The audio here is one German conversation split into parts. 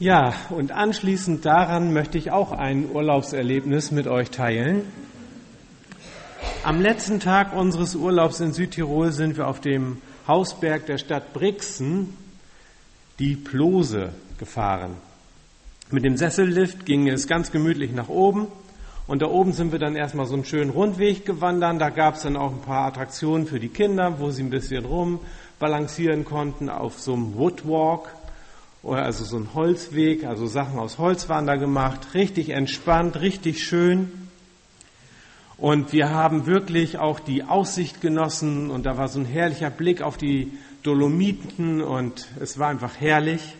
Ja, und anschließend daran möchte ich auch ein Urlaubserlebnis mit euch teilen. Am letzten Tag unseres Urlaubs in Südtirol sind wir auf dem Hausberg der Stadt Brixen die Plose gefahren. Mit dem Sessellift ging es ganz gemütlich nach oben und da oben sind wir dann erstmal so einen schönen Rundweg gewandert. Da gab es dann auch ein paar Attraktionen für die Kinder, wo sie ein bisschen rumbalancieren konnten auf so einem Woodwalk oder also so ein Holzweg, also Sachen aus Holz waren da gemacht, richtig entspannt, richtig schön. Und wir haben wirklich auch die Aussicht genossen und da war so ein herrlicher Blick auf die Dolomiten und es war einfach herrlich.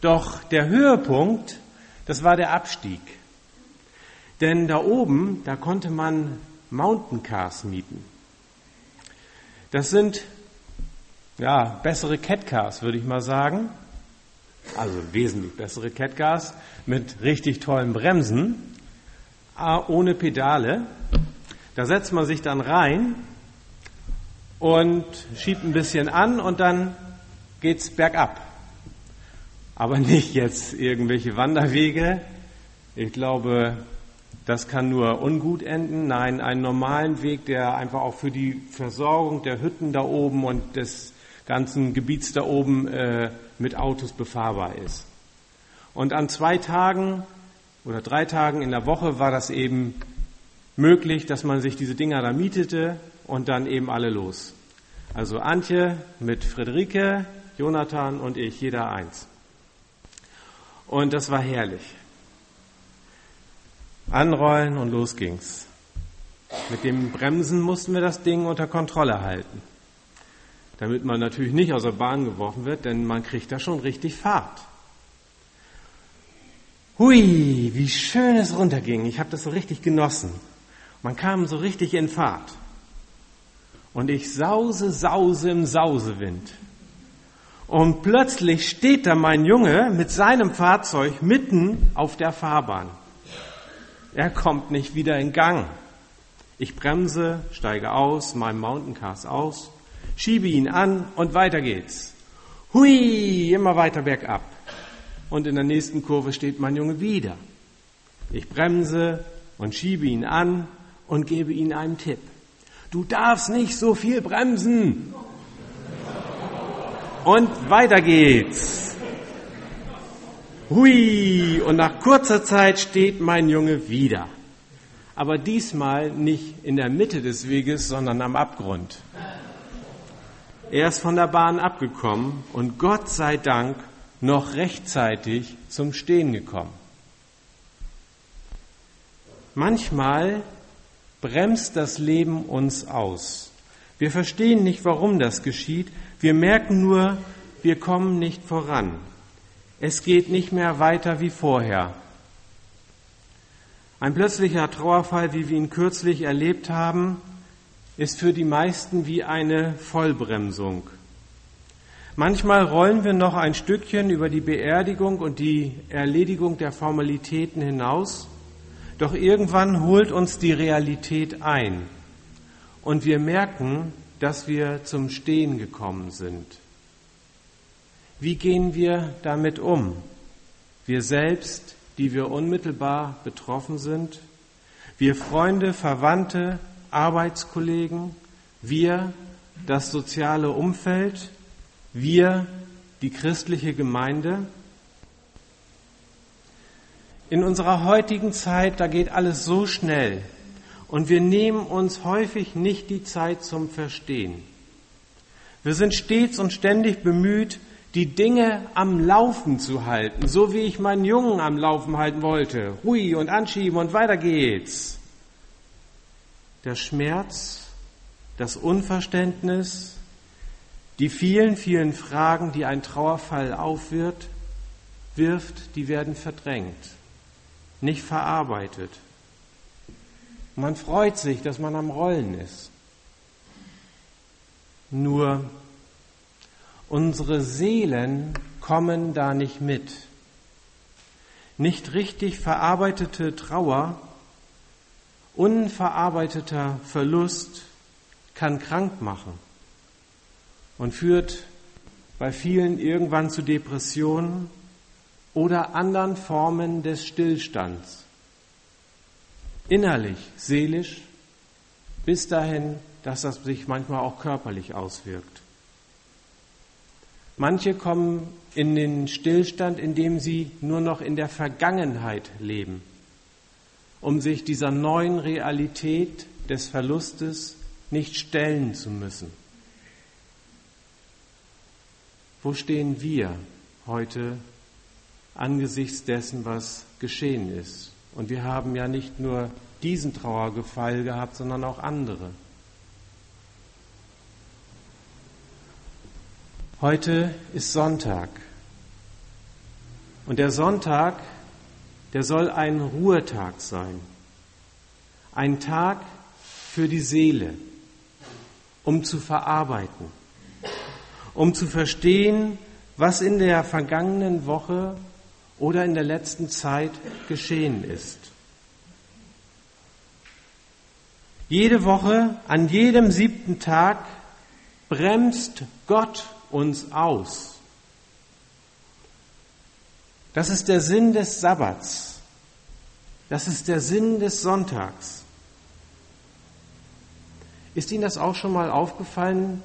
Doch der Höhepunkt, das war der Abstieg. Denn da oben, da konnte man Mountain Cars mieten. Das sind ja bessere Cat Cars, würde ich mal sagen also wesentlich bessere Catcars mit richtig tollen Bremsen, ohne Pedale. Da setzt man sich dann rein und schiebt ein bisschen an und dann geht's bergab. Aber nicht jetzt irgendwelche Wanderwege. Ich glaube, das kann nur ungut enden. Nein, einen normalen Weg, der einfach auch für die Versorgung der Hütten da oben und des ganzen Gebiets da oben äh, mit Autos befahrbar ist. Und an zwei Tagen oder drei Tagen in der Woche war das eben möglich, dass man sich diese Dinger da mietete und dann eben alle los. Also Antje mit Friederike, Jonathan und ich, jeder eins. Und das war herrlich. Anrollen und los ging's. Mit dem Bremsen mussten wir das Ding unter Kontrolle halten damit man natürlich nicht aus der Bahn geworfen wird, denn man kriegt da schon richtig Fahrt. Hui, wie schön es runterging. Ich habe das so richtig genossen. Man kam so richtig in Fahrt. Und ich sause, sause im Sausewind. Und plötzlich steht da mein Junge mit seinem Fahrzeug mitten auf der Fahrbahn. Er kommt nicht wieder in Gang. Ich bremse, steige aus, meinem Mountain aus schiebe ihn an und weiter geht's. Hui, immer weiter bergab. Und in der nächsten Kurve steht mein Junge wieder. Ich bremse und schiebe ihn an und gebe ihm einen Tipp. Du darfst nicht so viel bremsen. Und weiter geht's. Hui, und nach kurzer Zeit steht mein Junge wieder. Aber diesmal nicht in der Mitte des Weges, sondern am Abgrund. Er ist von der Bahn abgekommen und Gott sei Dank noch rechtzeitig zum Stehen gekommen. Manchmal bremst das Leben uns aus. Wir verstehen nicht, warum das geschieht. Wir merken nur, wir kommen nicht voran. Es geht nicht mehr weiter wie vorher. Ein plötzlicher Trauerfall, wie wir ihn kürzlich erlebt haben, ist für die meisten wie eine Vollbremsung. Manchmal rollen wir noch ein Stückchen über die Beerdigung und die Erledigung der Formalitäten hinaus, doch irgendwann holt uns die Realität ein und wir merken, dass wir zum Stehen gekommen sind. Wie gehen wir damit um? Wir selbst, die wir unmittelbar betroffen sind, wir Freunde, Verwandte, Arbeitskollegen, wir das soziale Umfeld, wir die christliche Gemeinde. In unserer heutigen Zeit, da geht alles so schnell und wir nehmen uns häufig nicht die Zeit zum Verstehen. Wir sind stets und ständig bemüht, die Dinge am Laufen zu halten, so wie ich meinen Jungen am Laufen halten wollte. Hui und anschieben und weiter geht's der Schmerz, das Unverständnis, die vielen, vielen Fragen, die ein Trauerfall aufwirft, wirft, die werden verdrängt, nicht verarbeitet. Man freut sich, dass man am Rollen ist. Nur unsere Seelen kommen da nicht mit. Nicht richtig verarbeitete Trauer Unverarbeiteter Verlust kann krank machen und führt bei vielen irgendwann zu Depressionen oder anderen Formen des Stillstands. Innerlich, seelisch, bis dahin, dass das sich manchmal auch körperlich auswirkt. Manche kommen in den Stillstand, indem sie nur noch in der Vergangenheit leben, um sich dieser neuen Realität des Verlustes nicht stellen zu müssen. Wo stehen wir heute angesichts dessen, was geschehen ist? Und wir haben ja nicht nur diesen Trauergefall gehabt, sondern auch andere. Heute ist Sonntag. Und der Sonntag, der soll ein Ruhetag sein. Ein Tag für die Seele, um zu verarbeiten um zu verstehen, was in der vergangenen Woche oder in der letzten Zeit geschehen ist. Jede Woche, an jedem siebten Tag bremst Gott uns aus. Das ist der Sinn des Sabbats. Das ist der Sinn des Sonntags. Ist Ihnen das auch schon mal aufgefallen,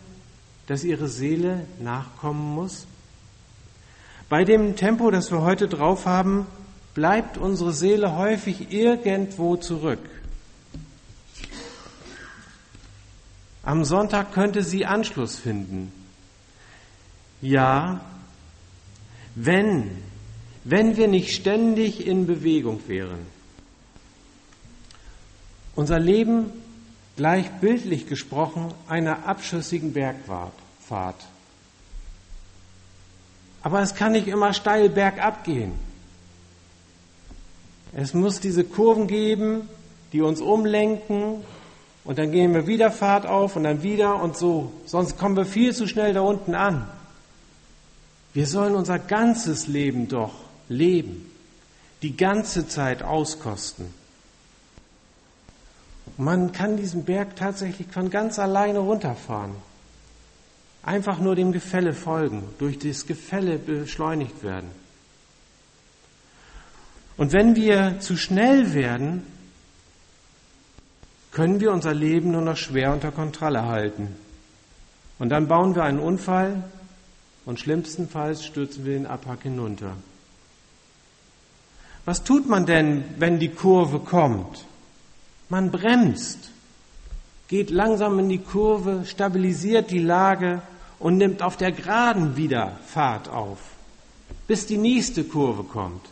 dass ihre Seele nachkommen muss? Bei dem Tempo, das wir heute drauf haben, bleibt unsere Seele häufig irgendwo zurück. Am Sonntag könnte sie Anschluss finden. Ja, wenn, wenn wir nicht ständig in Bewegung wären. Unser Leben gleich bildlich gesprochen einer abschüssigen Bergfahrt. Aber es kann nicht immer steil bergab gehen. Es muss diese Kurven geben, die uns umlenken und dann gehen wir wieder Fahrt auf und dann wieder und so. Sonst kommen wir viel zu schnell da unten an. Wir sollen unser ganzes Leben doch leben, die ganze Zeit auskosten. Man kann diesen Berg tatsächlich von ganz alleine runterfahren. Einfach nur dem Gefälle folgen, durch das Gefälle beschleunigt werden. Und wenn wir zu schnell werden, können wir unser Leben nur noch schwer unter Kontrolle halten. Und dann bauen wir einen Unfall und schlimmstenfalls stürzen wir den Abhack hinunter. Was tut man denn, wenn die Kurve kommt? Man bremst, geht langsam in die Kurve, stabilisiert die Lage und nimmt auf der Geraden wieder Fahrt auf, bis die nächste Kurve kommt.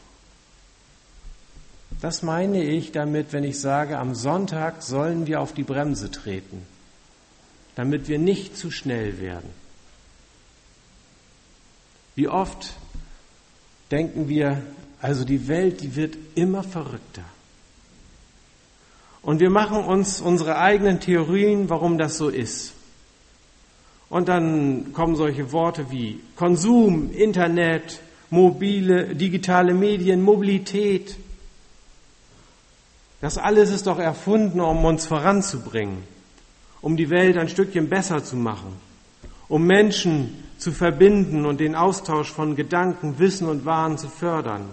Das meine ich damit, wenn ich sage, am Sonntag sollen wir auf die Bremse treten, damit wir nicht zu schnell werden. Wie oft denken wir, also die Welt, die wird immer verrückter. Und wir machen uns unsere eigenen Theorien, warum das so ist. Und dann kommen solche Worte wie Konsum, Internet, mobile, digitale Medien, Mobilität. Das alles ist doch erfunden, um uns voranzubringen, um die Welt ein Stückchen besser zu machen, um Menschen zu verbinden und den Austausch von Gedanken, Wissen und Waren zu fördern.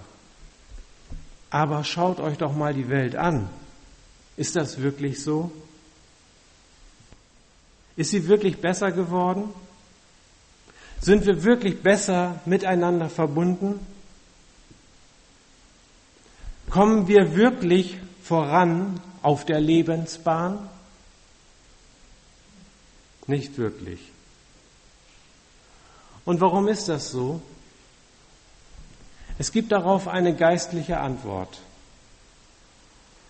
Aber schaut euch doch mal die Welt an. Ist das wirklich so? Ist sie wirklich besser geworden? Sind wir wirklich besser miteinander verbunden? Kommen wir wirklich voran auf der Lebensbahn? Nicht wirklich. Und warum ist das so? Es gibt darauf eine geistliche Antwort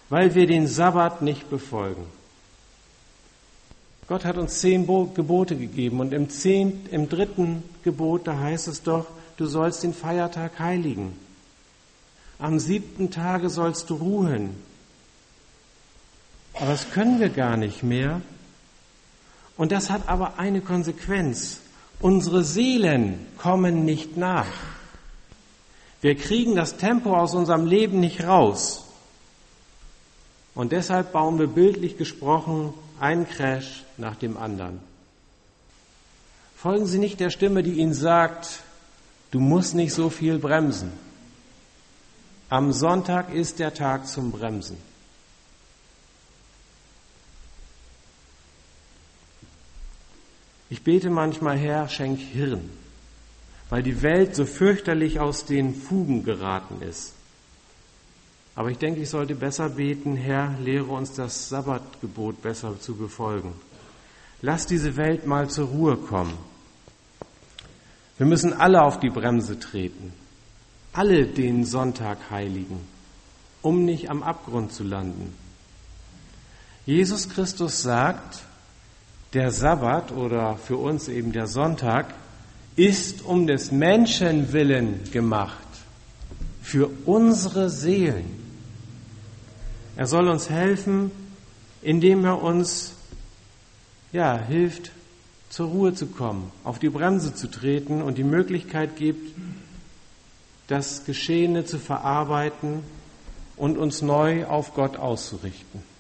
weil wir den Sabbat nicht befolgen. Gott hat uns zehn Gebote gegeben und im, zehn, im dritten Gebot, da heißt es doch, du sollst den Feiertag heiligen. Am siebten Tage sollst du ruhen. Aber das können wir gar nicht mehr. Und das hat aber eine Konsequenz. Unsere Seelen kommen nicht nach. Wir kriegen das Tempo aus unserem Leben nicht raus. Und deshalb bauen wir bildlich gesprochen einen Crash nach dem anderen. Folgen Sie nicht der Stimme, die Ihnen sagt, du musst nicht so viel bremsen. Am Sonntag ist der Tag zum Bremsen. Ich bete manchmal, Herr, schenk Hirn, weil die Welt so fürchterlich aus den Fugen geraten ist. Aber ich denke, ich sollte besser beten, Herr, lehre uns das Sabbatgebot besser zu befolgen. Lass diese Welt mal zur Ruhe kommen. Wir müssen alle auf die Bremse treten, alle den Sonntag heiligen, um nicht am Abgrund zu landen. Jesus Christus sagt, der Sabbat oder für uns eben der Sonntag ist um des Menschen willen gemacht, für unsere Seelen. Er soll uns helfen, indem er uns ja, hilft, zur Ruhe zu kommen, auf die Bremse zu treten und die Möglichkeit gibt, das Geschehene zu verarbeiten und uns neu auf Gott auszurichten.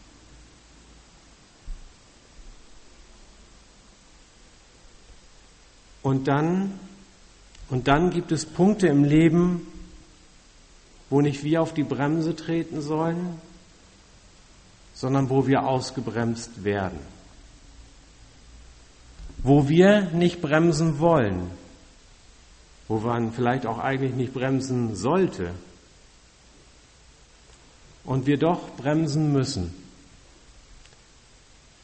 Und dann, und dann gibt es Punkte im Leben, wo nicht wir auf die Bremse treten sollen, sondern wo wir ausgebremst werden. Wo wir nicht bremsen wollen, wo man vielleicht auch eigentlich nicht bremsen sollte und wir doch bremsen müssen.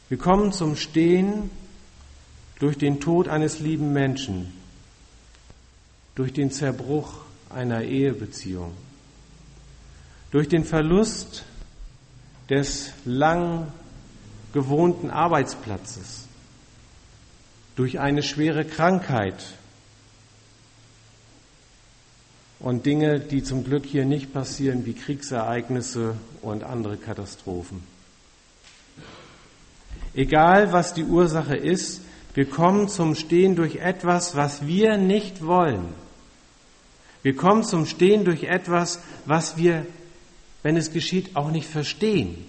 Wir kommen zum Stehen durch den Tod eines lieben Menschen, durch den Zerbruch einer Ehebeziehung, durch den Verlust des lang gewohnten Arbeitsplatzes, durch eine schwere Krankheit und Dinge, die zum Glück hier nicht passieren, wie Kriegsereignisse und andere Katastrophen. Egal, was die Ursache ist, wir kommen zum Stehen durch etwas, was wir nicht wollen. Wir kommen zum Stehen durch etwas, was wir, wenn es geschieht, auch nicht verstehen.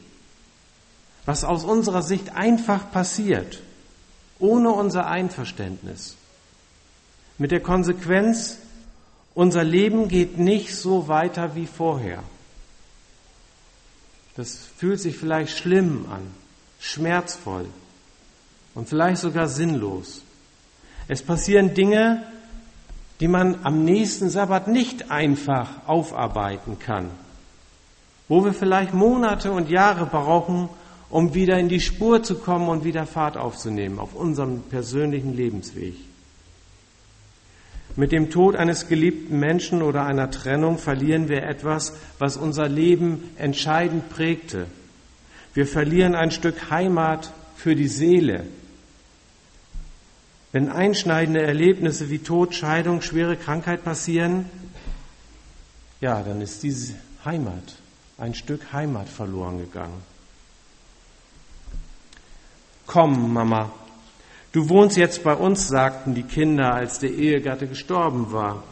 Was aus unserer Sicht einfach passiert, ohne unser Einverständnis. Mit der Konsequenz, unser Leben geht nicht so weiter wie vorher. Das fühlt sich vielleicht schlimm an, schmerzvoll, und vielleicht sogar sinnlos. Es passieren Dinge, die man am nächsten Sabbat nicht einfach aufarbeiten kann, wo wir vielleicht Monate und Jahre brauchen, um wieder in die Spur zu kommen und wieder Fahrt aufzunehmen auf unserem persönlichen Lebensweg. Mit dem Tod eines geliebten Menschen oder einer Trennung verlieren wir etwas, was unser Leben entscheidend prägte. Wir verlieren ein Stück Heimat für die Seele, wenn einschneidende Erlebnisse wie Tod, Scheidung, schwere Krankheit passieren, ja, dann ist diese Heimat, ein Stück Heimat verloren gegangen. Komm, Mama, du wohnst jetzt bei uns, sagten die Kinder, als der Ehegatte gestorben war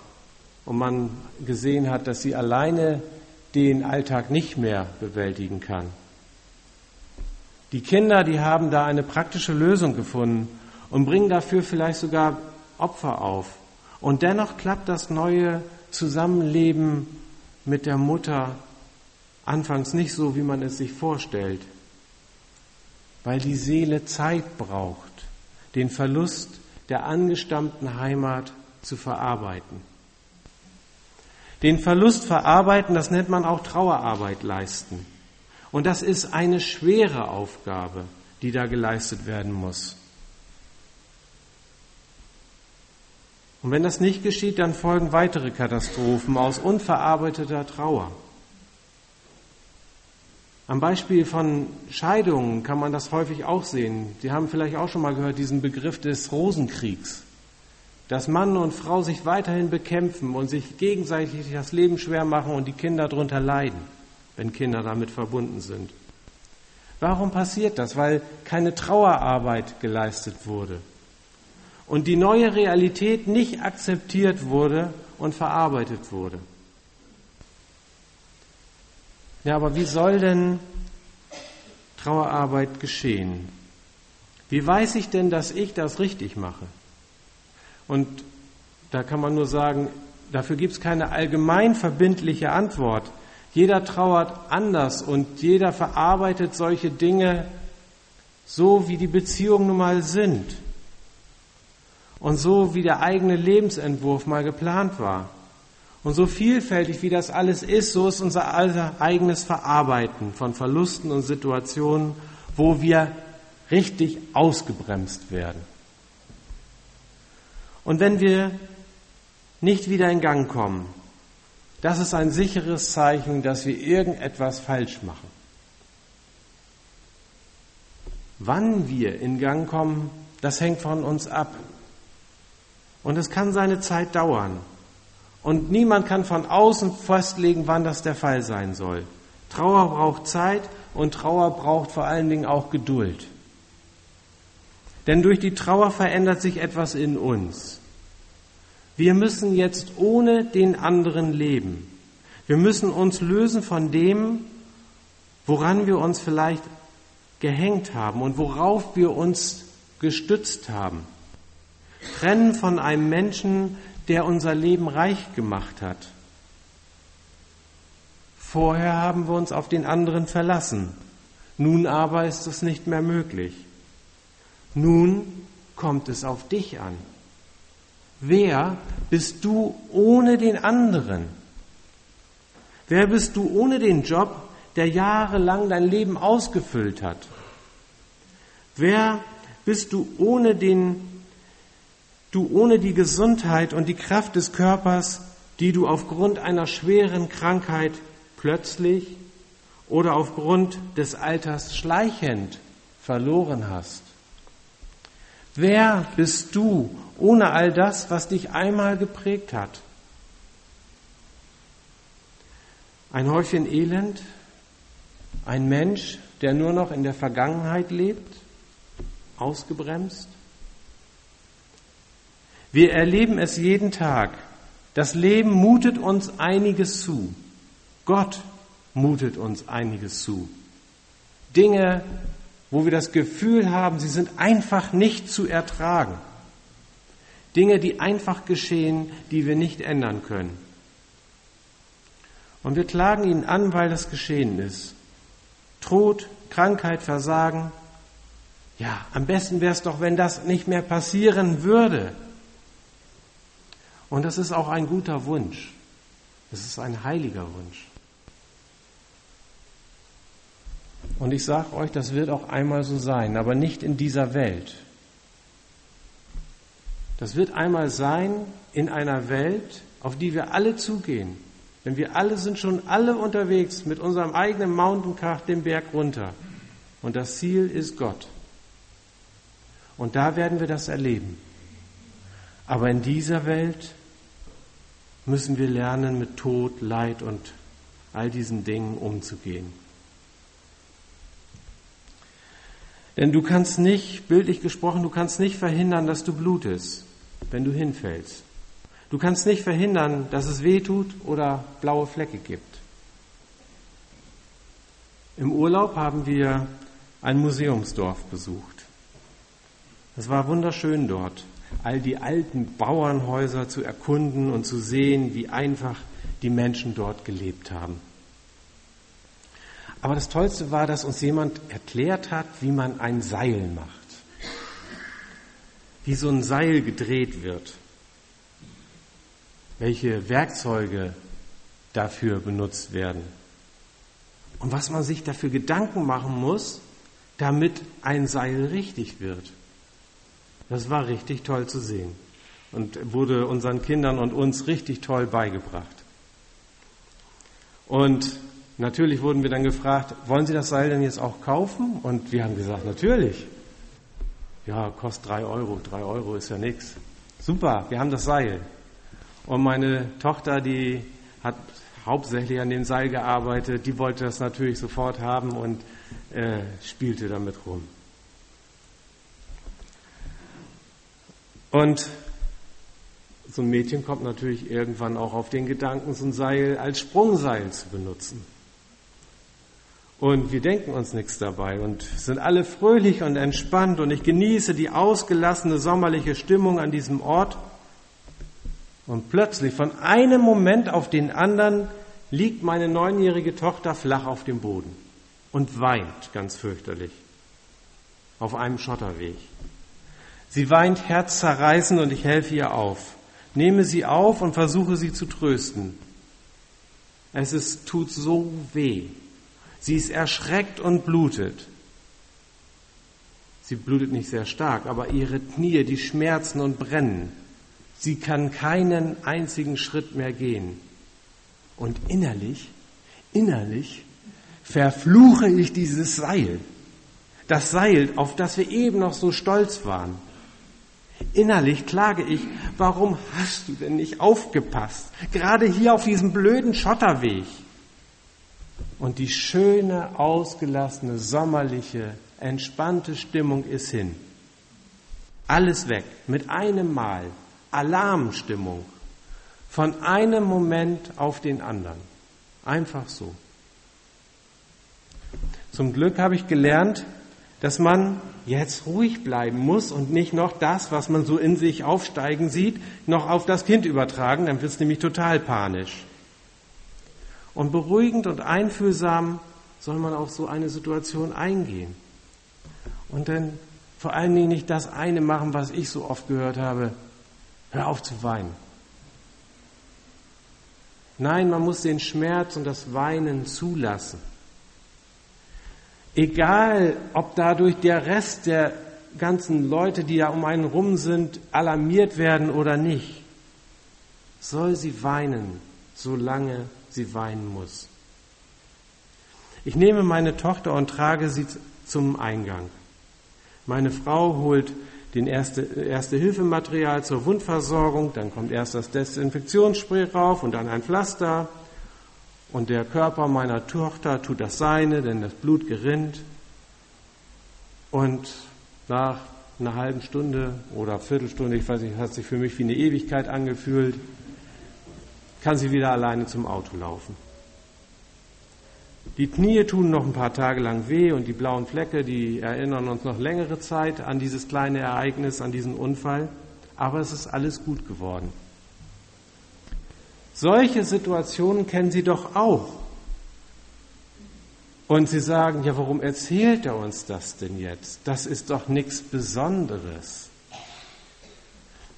und man gesehen hat, dass sie alleine den Alltag nicht mehr bewältigen kann. Die Kinder, die haben da eine praktische Lösung gefunden und bringen dafür vielleicht sogar Opfer auf. Und dennoch klappt das neue Zusammenleben mit der Mutter anfangs nicht so, wie man es sich vorstellt, weil die Seele Zeit braucht, den Verlust der angestammten Heimat zu verarbeiten. Den Verlust verarbeiten, das nennt man auch Trauerarbeit leisten. Und das ist eine schwere Aufgabe, die da geleistet werden muss. Und wenn das nicht geschieht, dann folgen weitere Katastrophen aus unverarbeiteter Trauer. Am Beispiel von Scheidungen kann man das häufig auch sehen. Sie haben vielleicht auch schon mal gehört diesen Begriff des Rosenkriegs, dass Mann und Frau sich weiterhin bekämpfen und sich gegenseitig das Leben schwer machen und die Kinder darunter leiden, wenn Kinder damit verbunden sind. Warum passiert das? Weil keine Trauerarbeit geleistet wurde und die neue Realität nicht akzeptiert wurde und verarbeitet wurde. Ja, aber wie soll denn Trauerarbeit geschehen? Wie weiß ich denn, dass ich das richtig mache? Und da kann man nur sagen, dafür gibt es keine allgemein verbindliche Antwort. Jeder trauert anders und jeder verarbeitet solche Dinge so, wie die Beziehungen nun mal sind. Und so, wie der eigene Lebensentwurf mal geplant war. Und so vielfältig, wie das alles ist, so ist unser eigenes Verarbeiten von Verlusten und Situationen, wo wir richtig ausgebremst werden. Und wenn wir nicht wieder in Gang kommen, das ist ein sicheres Zeichen, dass wir irgendetwas falsch machen. Wann wir in Gang kommen, das hängt von uns ab. Und es kann seine Zeit dauern. Und niemand kann von außen festlegen, wann das der Fall sein soll. Trauer braucht Zeit und Trauer braucht vor allen Dingen auch Geduld. Denn durch die Trauer verändert sich etwas in uns. Wir müssen jetzt ohne den anderen leben. Wir müssen uns lösen von dem, woran wir uns vielleicht gehängt haben und worauf wir uns gestützt haben. Trennen von einem Menschen, der unser Leben reich gemacht hat. Vorher haben wir uns auf den anderen verlassen. Nun aber ist es nicht mehr möglich. Nun kommt es auf dich an. Wer bist du ohne den anderen? Wer bist du ohne den Job, der jahrelang dein Leben ausgefüllt hat? Wer bist du ohne den du ohne die Gesundheit und die Kraft des Körpers, die du aufgrund einer schweren Krankheit plötzlich oder aufgrund des Alters schleichend verloren hast? Wer bist du ohne all das, was dich einmal geprägt hat? Ein Häufchen Elend, ein Mensch, der nur noch in der Vergangenheit lebt, ausgebremst? Wir erleben es jeden Tag. Das Leben mutet uns einiges zu. Gott mutet uns einiges zu. Dinge, wo wir das Gefühl haben, sie sind einfach nicht zu ertragen. Dinge, die einfach geschehen, die wir nicht ändern können. Und wir klagen ihn an, weil das geschehen ist. Tod, Krankheit, Versagen. Ja, am besten wäre es doch, wenn das nicht mehr passieren würde. Und das ist auch ein guter Wunsch. Es ist ein heiliger Wunsch. Und ich sage euch, das wird auch einmal so sein, aber nicht in dieser Welt. Das wird einmal sein in einer Welt, auf die wir alle zugehen. Denn wir alle sind schon alle unterwegs mit unserem eigenen Mountaincar den Berg runter. Und das Ziel ist Gott. Und da werden wir das erleben. Aber in dieser Welt müssen wir lernen, mit Tod, Leid und all diesen Dingen umzugehen. Denn du kannst nicht, bildlich gesprochen, du kannst nicht verhindern, dass du blutest, wenn du hinfällst. Du kannst nicht verhindern, dass es weh tut oder blaue Flecke gibt. Im Urlaub haben wir ein Museumsdorf besucht. Es war wunderschön dort all die alten Bauernhäuser zu erkunden und zu sehen, wie einfach die Menschen dort gelebt haben. Aber das Tollste war, dass uns jemand erklärt hat, wie man ein Seil macht. Wie so ein Seil gedreht wird. Welche Werkzeuge dafür benutzt werden. Und was man sich dafür Gedanken machen muss, damit ein Seil richtig wird. Das war richtig toll zu sehen und wurde unseren Kindern und uns richtig toll beigebracht. Und natürlich wurden wir dann gefragt, wollen Sie das Seil denn jetzt auch kaufen? Und wir haben gesagt, natürlich. Ja, kostet drei Euro. Drei Euro ist ja nichts. Super, wir haben das Seil. Und meine Tochter, die hat hauptsächlich an dem Seil gearbeitet, die wollte das natürlich sofort haben und äh, spielte damit rum. Und so ein Mädchen kommt natürlich irgendwann auch auf den Gedanken, so ein Seil als Sprungseil zu benutzen. Und wir denken uns nichts dabei und sind alle fröhlich und entspannt und ich genieße die ausgelassene sommerliche Stimmung an diesem Ort. Und plötzlich von einem Moment auf den anderen liegt meine neunjährige Tochter flach auf dem Boden und weint ganz fürchterlich auf einem Schotterweg. Sie weint herzzerreißend und ich helfe ihr auf, nehme sie auf und versuche sie zu trösten. Es ist, tut so weh. Sie ist erschreckt und blutet. Sie blutet nicht sehr stark, aber ihre Knie, die schmerzen und brennen. Sie kann keinen einzigen Schritt mehr gehen. Und innerlich, innerlich verfluche ich dieses Seil. Das Seil, auf das wir eben noch so stolz waren. Innerlich klage ich, warum hast du denn nicht aufgepasst? Gerade hier auf diesem blöden Schotterweg. Und die schöne, ausgelassene, sommerliche, entspannte Stimmung ist hin. Alles weg, mit einem Mal. Alarmstimmung. Von einem Moment auf den anderen. Einfach so. Zum Glück habe ich gelernt, dass man jetzt ruhig bleiben muss und nicht noch das, was man so in sich aufsteigen sieht, noch auf das Kind übertragen, dann wird es nämlich total panisch. Und beruhigend und einfühlsam soll man auf so eine Situation eingehen. Und dann vor allen Dingen nicht das eine machen, was ich so oft gehört habe, hör auf zu weinen. Nein, man muss den Schmerz und das Weinen zulassen. Egal, ob dadurch der Rest der ganzen Leute, die da um einen rum sind, alarmiert werden oder nicht, soll sie weinen, solange sie weinen muss. Ich nehme meine Tochter und trage sie zum Eingang. Meine Frau holt den erste, erste Hilfematerial zur Wundversorgung, dann kommt erst das Desinfektionsspray rauf und dann ein Pflaster und der Körper meiner Tochter tut das Seine, denn das Blut gerinnt. Und nach einer halben Stunde oder Viertelstunde, ich weiß nicht, hat sich für mich wie eine Ewigkeit angefühlt, kann sie wieder alleine zum Auto laufen. Die Knie tun noch ein paar Tage lang weh und die blauen Flecke, die erinnern uns noch längere Zeit an dieses kleine Ereignis, an diesen Unfall. Aber es ist alles gut geworden. Solche Situationen kennen Sie doch auch. Und Sie sagen, ja, warum erzählt er uns das denn jetzt? Das ist doch nichts Besonderes.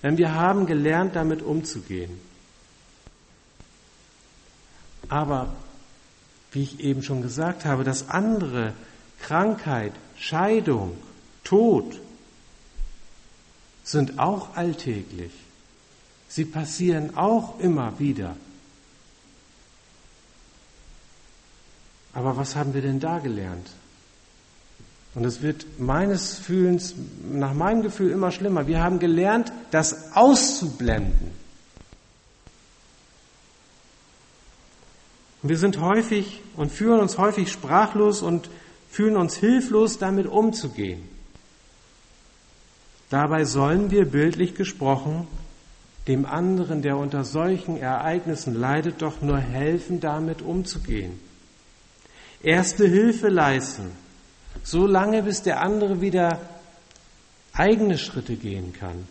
Denn wir haben gelernt, damit umzugehen. Aber, wie ich eben schon gesagt habe, das andere, Krankheit, Scheidung, Tod, sind auch alltäglich. Sie passieren auch immer wieder. Aber was haben wir denn da gelernt? Und es wird meines Fühlens, nach meinem Gefühl immer schlimmer. Wir haben gelernt, das auszublenden. Wir sind häufig und fühlen uns häufig sprachlos und fühlen uns hilflos, damit umzugehen. Dabei sollen wir bildlich gesprochen dem anderen, der unter solchen Ereignissen leidet, doch nur helfen, damit umzugehen. Erste Hilfe leisten, so lange bis der andere wieder eigene Schritte gehen kann.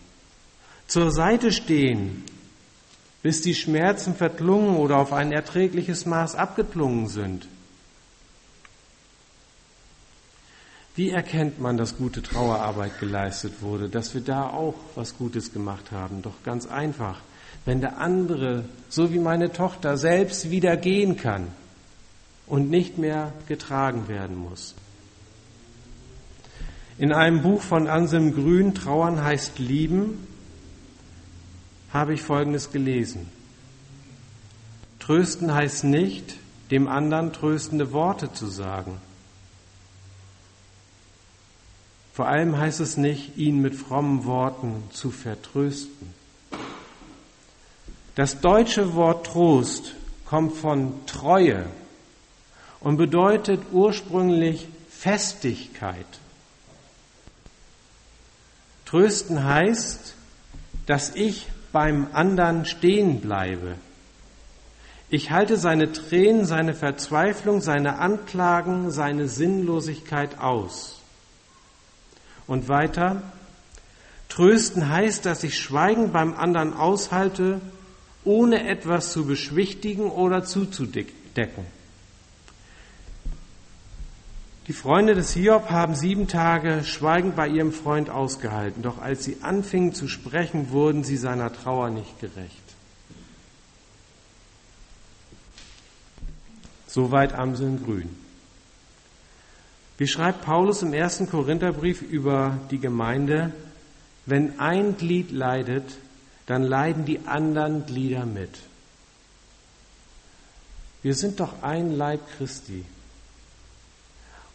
Zur Seite stehen, bis die Schmerzen verklungen oder auf ein erträgliches Maß abgeklungen sind. Wie erkennt man, dass gute Trauerarbeit geleistet wurde, dass wir da auch was Gutes gemacht haben? Doch ganz einfach. Wenn der andere, so wie meine Tochter, selbst wieder gehen kann und nicht mehr getragen werden muss. In einem Buch von Anselm Grün, Trauern heißt Lieben, habe ich Folgendes gelesen. Trösten heißt nicht, dem anderen tröstende Worte zu sagen vor allem heißt es nicht, ihn mit frommen Worten zu vertrösten. Das deutsche Wort Trost kommt von Treue und bedeutet ursprünglich Festigkeit. Trösten heißt, dass ich beim anderen stehen bleibe. Ich halte seine Tränen, seine Verzweiflung, seine Anklagen, seine Sinnlosigkeit aus. Und weiter, trösten heißt, dass ich Schweigen beim anderen aushalte ohne etwas zu beschwichtigen oder zuzudecken. Die Freunde des Hiob haben sieben Tage schweigend bei ihrem Freund ausgehalten, doch als sie anfingen zu sprechen, wurden sie seiner Trauer nicht gerecht. Soweit Amseln grün. Wie schreibt Paulus im ersten Korintherbrief über die Gemeinde, wenn ein Glied leidet, dann leiden die anderen Glieder mit. Wir sind doch ein Leib Christi.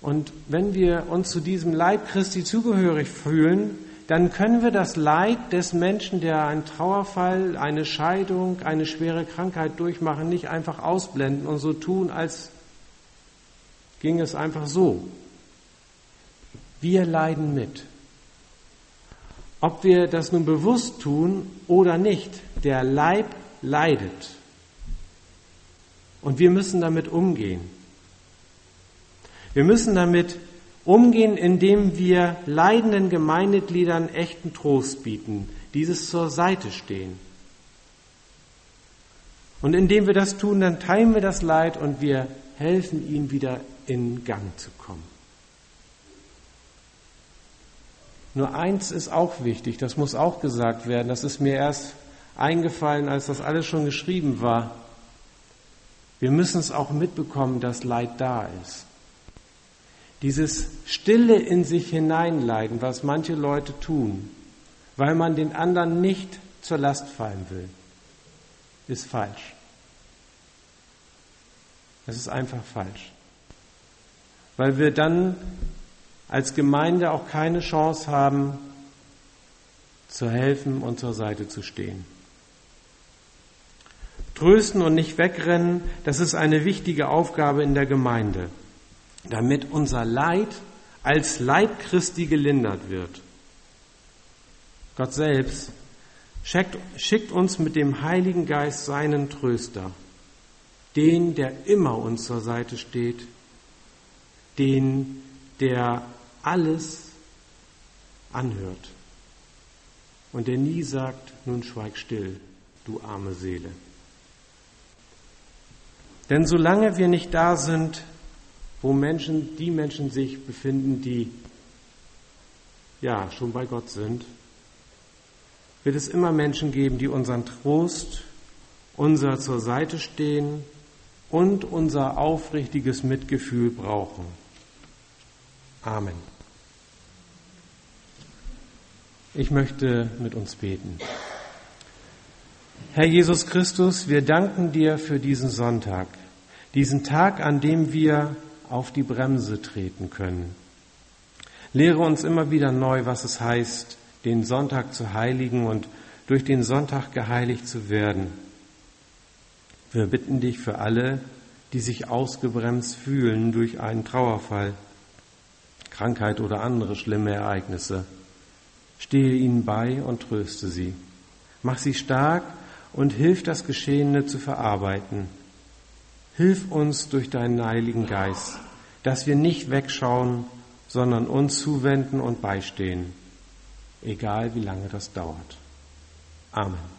Und wenn wir uns zu diesem Leib Christi zugehörig fühlen, dann können wir das Leid des Menschen, der einen Trauerfall, eine Scheidung, eine schwere Krankheit durchmachen, nicht einfach ausblenden und so tun, als ging es einfach so. Wir leiden mit. Ob wir das nun bewusst tun oder nicht, der Leib leidet. Und wir müssen damit umgehen. Wir müssen damit umgehen, indem wir leidenden Gemeindegliedern echten Trost bieten, dieses zur Seite stehen. Und indem wir das tun, dann teilen wir das Leid und wir helfen ihnen wieder in Gang zu kommen. Nur eins ist auch wichtig, das muss auch gesagt werden, das ist mir erst eingefallen, als das alles schon geschrieben war. Wir müssen es auch mitbekommen, dass Leid da ist. Dieses Stille in sich hineinleiden, was manche Leute tun, weil man den anderen nicht zur Last fallen will, ist falsch. Es ist einfach falsch. Weil wir dann als Gemeinde auch keine Chance haben, zu helfen und zur Seite zu stehen. Trösten und nicht wegrennen, das ist eine wichtige Aufgabe in der Gemeinde damit unser Leid als Leib Christi gelindert wird. Gott selbst schickt, schickt uns mit dem Heiligen Geist seinen Tröster, den, der immer uns zur Seite steht, den, der alles anhört und der nie sagt, nun schweig still, du arme Seele. Denn solange wir nicht da sind, wo Menschen, die Menschen sich befinden, die ja schon bei Gott sind, wird es immer Menschen geben, die unseren Trost, unser zur Seite stehen und unser aufrichtiges Mitgefühl brauchen. Amen. Ich möchte mit uns beten. Herr Jesus Christus, wir danken dir für diesen Sonntag, diesen Tag, an dem wir auf die Bremse treten können. Lehre uns immer wieder neu, was es heißt, den Sonntag zu heiligen und durch den Sonntag geheiligt zu werden. Wir bitten dich für alle, die sich ausgebremst fühlen durch einen Trauerfall, Krankheit oder andere schlimme Ereignisse. Stehe ihnen bei und tröste sie. Mach sie stark und hilf das Geschehene zu verarbeiten. Hilf uns durch deinen Heiligen Geist, dass wir nicht wegschauen, sondern uns zuwenden und beistehen, egal wie lange das dauert. Amen.